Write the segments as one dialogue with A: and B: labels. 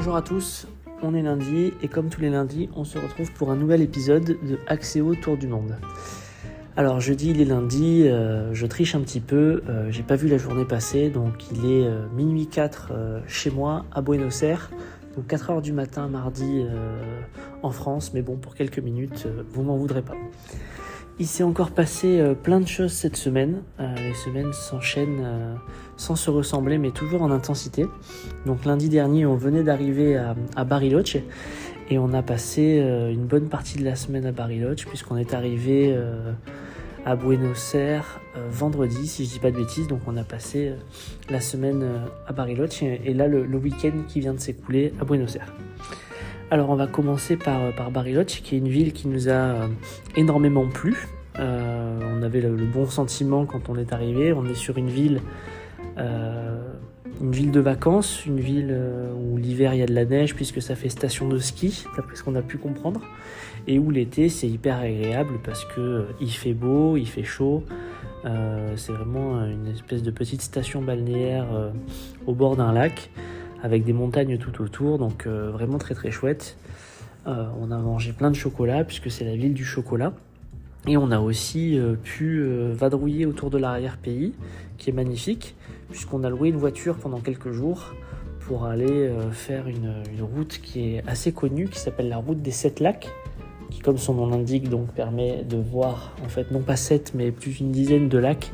A: bonjour à tous, on est lundi et comme tous les lundis, on se retrouve pour un nouvel épisode de Axéo Tour du Monde. Alors jeudi il est lundi, euh, je triche un petit peu, euh, j'ai pas vu la journée passer, donc il est euh, minuit 4 chez moi à Buenos Aires, donc 4 heures du matin mardi en France, mais bon pour quelques minutes, vous m'en voudrez pas. Il s'est encore passé plein de choses cette semaine, les semaines s'enchaînent sans se ressembler, mais toujours en intensité. Donc lundi dernier, on venait d'arriver à, Bariloche et on a passé euh, une bonne partie de la semaine à Bariloche puisqu'on est arrivé euh, à Buenos Aires euh, vendredi, si je dis pas de bêtises. Donc on a passé la semaine à Bariloche et, là le, week-end qui vient de s'écouler à Buenos Aires. Alors on va commencer par, par Bariloche, qui est une ville qui nous a énormément plu. on avait le, bon sentiment quand on est arrivé. On est sur une ville euh, une ville de vacances, une ville euh, où l'hiver il y a de la neige puisque ça fait station de ski, d'après ce qu'on a pu comprendre, et où l'été c'est hyper agréable parce que euh, il fait beau, il fait chaud. c'est vraiment une espèce de petite station balnéaire au bord d'un lac avec des montagnes tout autour, donc vraiment très très chouette. on a mangé plein de chocolat puisque c'est la ville du chocolat. Et on a aussi pu vadrouiller autour de l'arrière-pays, qui est magnifique puisqu'on a loué une voiture pendant quelques jours pour aller euh, faire une, route qui est assez connue, qui s'appelle la route des sept lacs, qui comme son nom l'indique donc permet de voir en fait non pas sept mais plus d'une dizaine de lacs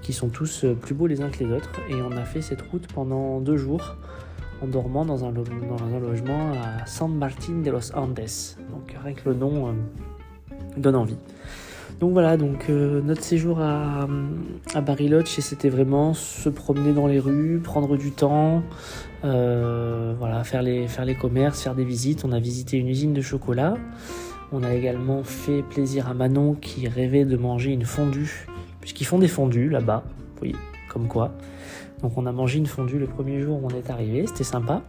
A: qui sont tous euh, plus beaux les uns que les autres. Et on a fait cette route pendant deux jours en dormant dans un, logement à San Martín de los Andes. Donc rien que le nom euh, donne envie. Donc voilà, donc euh, notre séjour à, à Bariloche, c'était vraiment se promener dans les rues, prendre du temps, euh, voilà, faire les, faire les commerces, faire des visites. On a visité une usine de chocolat. On a également fait plaisir à Manon qui rêvait de manger une fondue, puisqu'ils font des fondues là-bas, oui, comme quoi. Donc on a mangé une fondue le premier jour où on est arrivé, c'était sympa.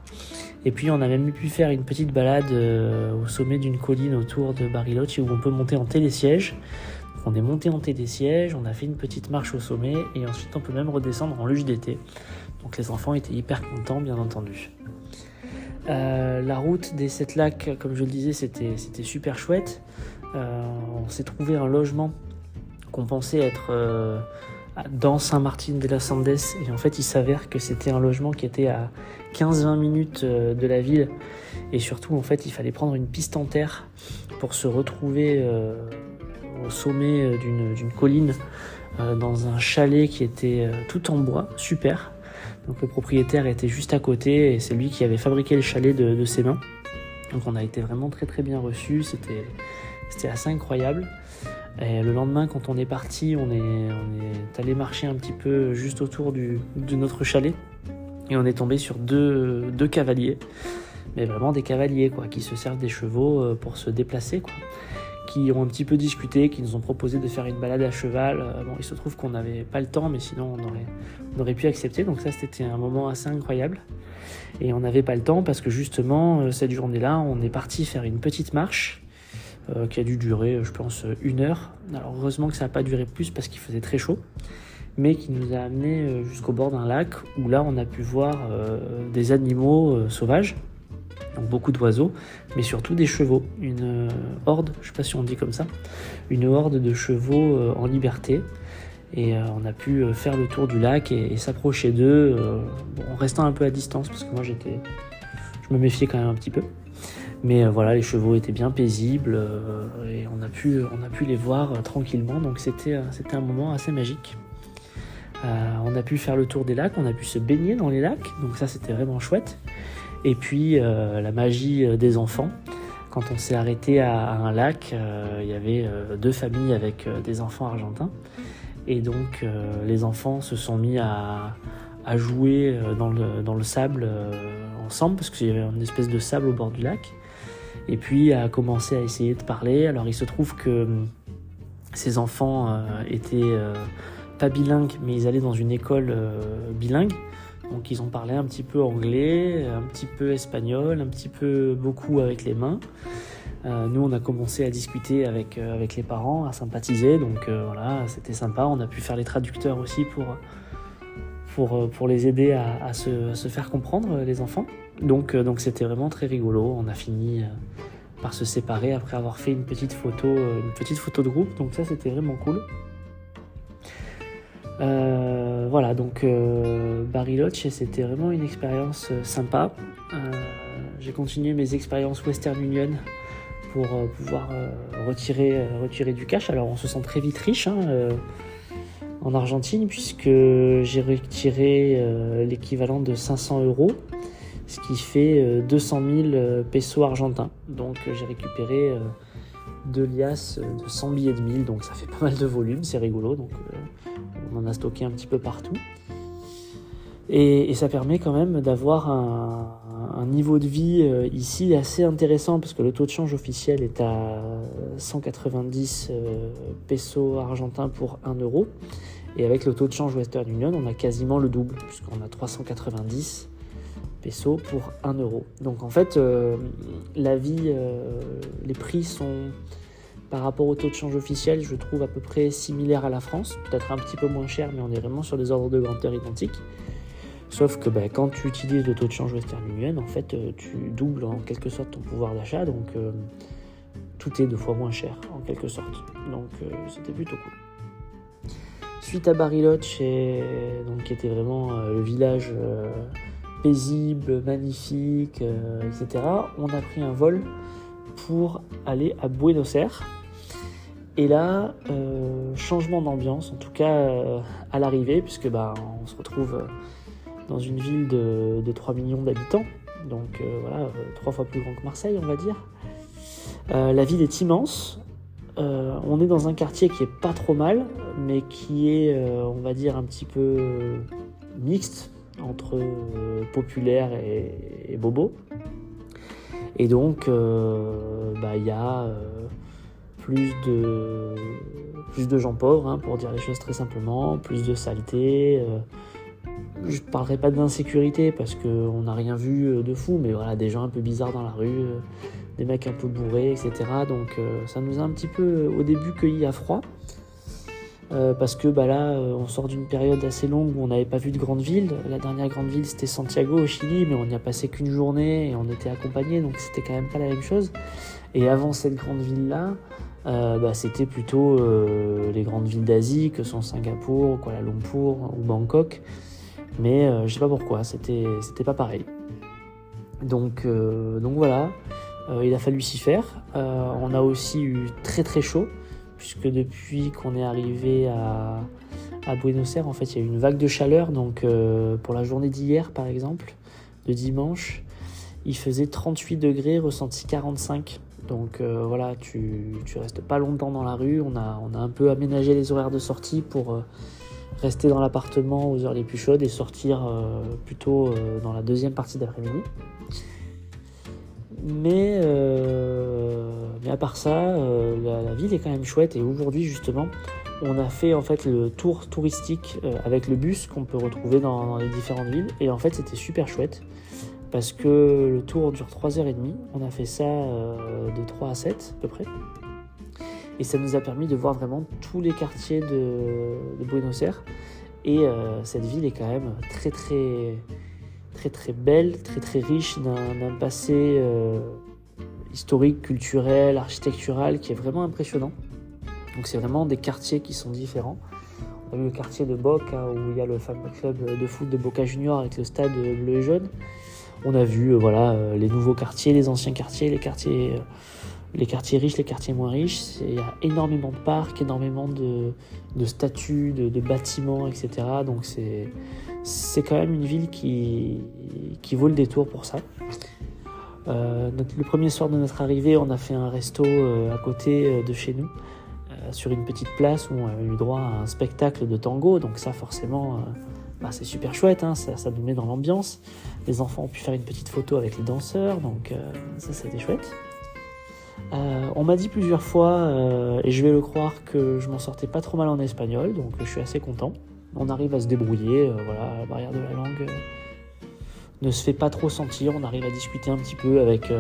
A: Et puis on a même pu faire une petite balade euh, au sommet d'une colline autour de Bariloche où on peut monter en télésiège. On est monté en sièges, on a fait une petite marche au sommet et ensuite on peut même redescendre en luge d'été. Donc les enfants étaient hyper contents, bien entendu. Euh, la route des sept lacs, comme je le disais, c'était super chouette. Euh, on s'est trouvé un logement qu'on pensait être dans Saint-Martin de la Sandes et en fait il s'avère que c'était un logement qui était à 15-20 minutes de la ville et surtout en fait il fallait prendre une piste en terre pour se retrouver au sommet euh, d'une colline euh, dans un chalet qui était euh, tout en bois, super. Donc le propriétaire était juste à côté et c'est lui qui avait fabriqué le chalet de, ses mains. Donc on a été vraiment très très bien reçus, c'était assez incroyable. Le lendemain, quand on est parti, on est, allé marcher un petit peu juste autour de notre chalet et on est tombé sur deux, cavaliers, mais vraiment des cavaliers quoi, qui se servent des chevaux pour se déplacer quoi qui ont un petit peu discuté, qui nous ont proposé de faire une balade à cheval. Euh, bon, il se trouve qu'on n'avait pas le temps, mais sinon on aurait, on aurait pu accepter. Donc ça, c'était un moment assez incroyable. Et on n'avait pas le temps parce que justement, euh, cette journée-là, on est parti faire une petite marche euh, qui a dû durer, je pense, une heure. Alors heureusement que ça n'a pas duré plus parce qu'il faisait très chaud, mais qui nous a amené jusqu'au bord d'un lac où là, on a pu voir des animaux sauvages donc beaucoup d'oiseaux, mais surtout des chevaux, une euh, horde, je ne sais pas si on dit comme ça, une horde de chevaux euh, en liberté. Et euh, on a pu faire le tour du lac et, s'approcher d'eux, en restant un peu à distance, parce que moi j'étais, je me méfiais quand même un petit peu. Mais voilà, les chevaux étaient bien paisibles et on a pu, on a pu les voir tranquillement, donc c'était, c'était un moment assez magique. on a pu faire le tour des lacs, on a pu se baigner dans les lacs, donc ça c'était vraiment chouette. Et puis euh, la magie euh, des enfants. Quand on s'est arrêté à, un lac, euh, il y avait deux familles avec des enfants argentins. Et donc les enfants se sont mis à, jouer dans le, dans le sable ensemble, parce qu'il y avait une espèce de sable au bord du lac. Et puis à commencer à essayer de parler. Alors il se trouve que hum, ces enfants étaient pas bilingues, mais ils allaient dans une école bilingue. Donc ils ont parlé un petit peu anglais, un petit peu espagnol, un petit peu beaucoup avec les mains. Euh, nous, on a commencé à discuter avec, euh, avec les parents, à sympathiser. Donc euh, voilà, c'était sympa. On a pu faire les traducteurs aussi pour, pour, pour les aider à, se, faire comprendre, les enfants. Donc donc c'était vraiment très rigolo. On a fini par se séparer après avoir fait une petite photo, une petite photo de groupe. Donc ça c'était vraiment cool. voilà, donc Bariloche, c'était vraiment une expérience sympa. J'ai continué mes expériences Western Union pour pouvoir retirer, retirer du cash. Alors on se sent très vite riche. Hein, en Argentine puisque j'ai retiré euh, l'équivalent de 500 euros, ce qui fait 200 euh, 000 pesos argentins. Donc j'ai récupéré euh, deux liasses de 100 billets de 1000, donc ça fait pas mal de volume, c'est rigolo. Donc on en a stocké un petit peu partout. Et, ça permet quand même d'avoir un, un, niveau de vie ici assez intéressant parce que le taux de change officiel est à 190 pesos argentins pour 1 euro. Et avec le taux de change Western Union, on a quasiment le double, puisqu'on a 390 pesos pour 1 euro. Donc en fait, euh, la vie, euh, les prix sont par rapport au taux de change officiel, je trouve à peu près similaires à la France, peut-être un petit peu moins cher, mais on est vraiment sur des ordres de grandeur identiques. Sauf que ben, quand tu utilises le taux de change Western Union, en fait, euh, tu doubles en quelque sorte ton pouvoir d'achat, donc tout est deux fois moins cher en quelque sorte. Donc c'était plutôt cool. Suite à Bariloche, donc, qui était vraiment le village paisible, magnifique, euh, etc., on a pris un vol pour aller à Buenos Aires. Et là, changement d'ambiance, en tout cas à l'arrivée, puisque bah, on se retrouve dans une ville de, de 3 millions d'habitants, donc voilà, trois fois plus grand que Marseille, on va dire. la ville est immense, euh, on est dans un quartier qui est pas trop mal, mais qui est, euh, on va dire, un petit peu mixte entre euh, populaire et, bobo. Et donc, bah, il y a plus de plus de gens pauvres, hein, pour dire les choses très simplement, plus de saleté. je ne parlerai pas d'insécurité parce qu'on n'a rien vu de fou, mais voilà, des gens un peu bizarres dans la rue, des mecs un peu bourrés, etc. Donc euh, ça nous a un petit peu euh, au début cueilli à froid. Euh, parce que bah là, on sort d'une période assez longue où on n'avait pas vu de grande ville. La dernière grande ville, c'était Santiago au Chili, mais on n'y a passé qu'une journée et on était accompagné, donc c'était quand même pas la même chose. Et avant cette grande ville-là, bah, c'était plutôt les grandes villes d'Asie, que sont Singapour, Kuala Lumpur ou Bangkok. Mais je sais pas pourquoi, c'était pas pareil. Donc, donc voilà. Euh, il a fallu s'y faire. Euh, on a aussi eu très très chaud, puisque depuis qu'on est arrivé à, Buenos Aires, en fait, il y a eu une vague de chaleur. Donc, euh, pour la journée d'hier, par exemple, de dimanche, il faisait 38 degrés, ressenti 45. Donc voilà, tu, tu restes pas longtemps dans la rue. On a, un peu aménagé les horaires de sortie pour rester dans l'appartement aux heures les plus chaudes et sortir plutôt dans la deuxième partie d'après-midi. Euh, mais à part ça, euh, la, ville est quand même chouette. Et aujourd'hui, justement, on a fait en fait le tour touristique euh, avec le bus qu'on peut retrouver dans, les différentes villes. Et en fait, c'était super chouette parce que le tour dure 3h30. On a fait ça de 3 à 7 à peu près. Et ça nous a permis de voir vraiment tous les quartiers de, de Buenos Aires. Et cette ville est quand même très très très très belle, très très riche d'un passé euh, historique, culturel, architectural qui est vraiment impressionnant. Donc c'est vraiment des quartiers qui sont différents. On a eu le quartier de Boca où il y a le fameux club de foot de Boca Junior avec le stade bleu et jaune. On a vu euh, voilà euh, les nouveaux quartiers, les anciens quartiers, les quartiers les quartiers riches, les quartiers moins riches. Il y a énormément de parcs, énormément de, statues, de, bâtiments, etc. Donc c'est, c'est quand même une ville qui, qui vaut le détour pour ça. Euh, le premier soir de notre arrivée, on a fait un resto euh, à côté euh, de chez nous, sur une petite place où on a eu droit à un spectacle de tango. Donc ça, forcément, bah, c'est super chouette, hein, ça, nous met dans l'ambiance. Les enfants ont pu faire une petite photo avec les danseurs, donc ça, c'était chouette. On m'a dit plusieurs fois, et je vais le croire, que je m'en sortais pas trop mal en espagnol, donc je suis assez content. On arrive à se débrouiller, voilà, la barrière de la langue ne se fait pas trop sentir, on arrive à discuter un petit peu avec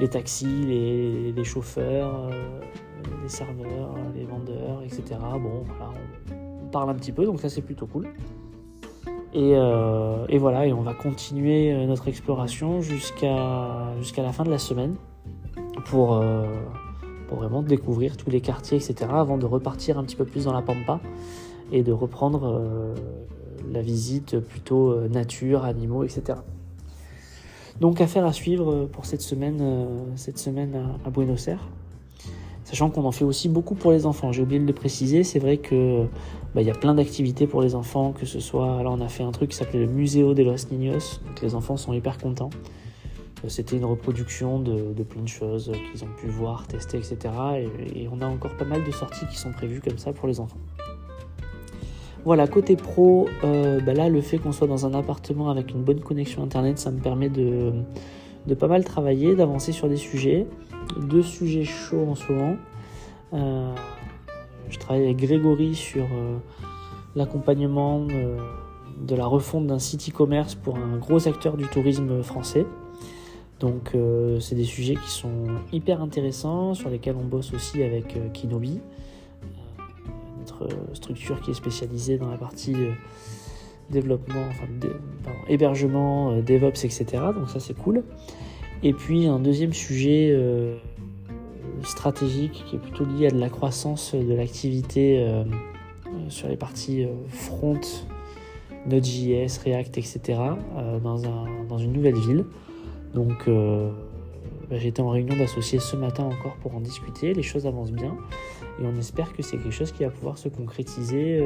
A: les taxis, les, chauffeurs, les serveurs, les vendeurs, etc. Bon, voilà, on, parle un petit peu, donc ça c'est plutôt cool. Et, et, voilà, et on va continuer notre exploration jusqu'à la fin de la semaine pour vraiment découvrir tous les quartiers, etc., avant de repartir un petit peu plus dans la pampa et de reprendre la visite plutôt nature, animaux, etc. Donc affaire à suivre pour cette semaine, cette semaine à Buenos Aires. Sachant qu'on en fait aussi beaucoup pour les enfants. J'ai oublié de le préciser, c'est vrai que bah, y a plein d'activités pour les enfants, que ce soit. Alors on a fait un truc qui s'appelait le Museo de los Niños, donc les enfants sont hyper contents. Euh, c'était une reproduction de, plein de choses qu'ils ont pu voir, tester, etc. Et, on a encore pas mal de sorties qui sont prévues comme ça pour les enfants. Voilà, côté pro, euh, bah là, le fait qu'on soit dans un appartement avec une bonne connexion internet, ça me permet de, pas mal travailler, d'avancer sur des sujets deux sujets chauds en ce moment. Euh, je travaille avec Grégory sur euh, l'accompagnement de la refonte d'un site e-commerce pour un gros acteur du tourisme français. Donc c'est des sujets qui sont hyper intéressants, sur lesquels on bosse aussi avec Kinobi, notre structure qui est spécialisée dans la partie développement, enfin, hébergement, DevOps, etc. Donc ça c'est cool. Et puis un deuxième sujet euh, stratégique qui est plutôt lié à de la croissance de l'activité euh, sur les parties euh, front, Node.js, React, etc. dans, dans, une nouvelle ville. Donc j'étais en réunion d'associés ce matin encore pour en discuter. Les choses avancent bien et on espère que c'est quelque chose qui va pouvoir se concrétiser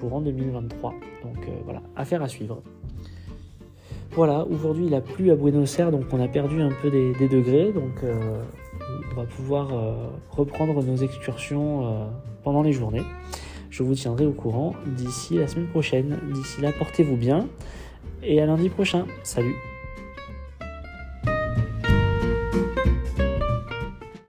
A: courant 2023. Donc voilà, affaire à suivre. Voilà, aujourd'hui il a plu à Buenos Aires, donc on a perdu un peu des, degrés, donc euh, on va pouvoir euh, reprendre nos excursions euh, pendant les journées. Je vous tiendrai au courant d'ici la semaine prochaine. D'ici là, portez-vous bien et à lundi prochain. Salut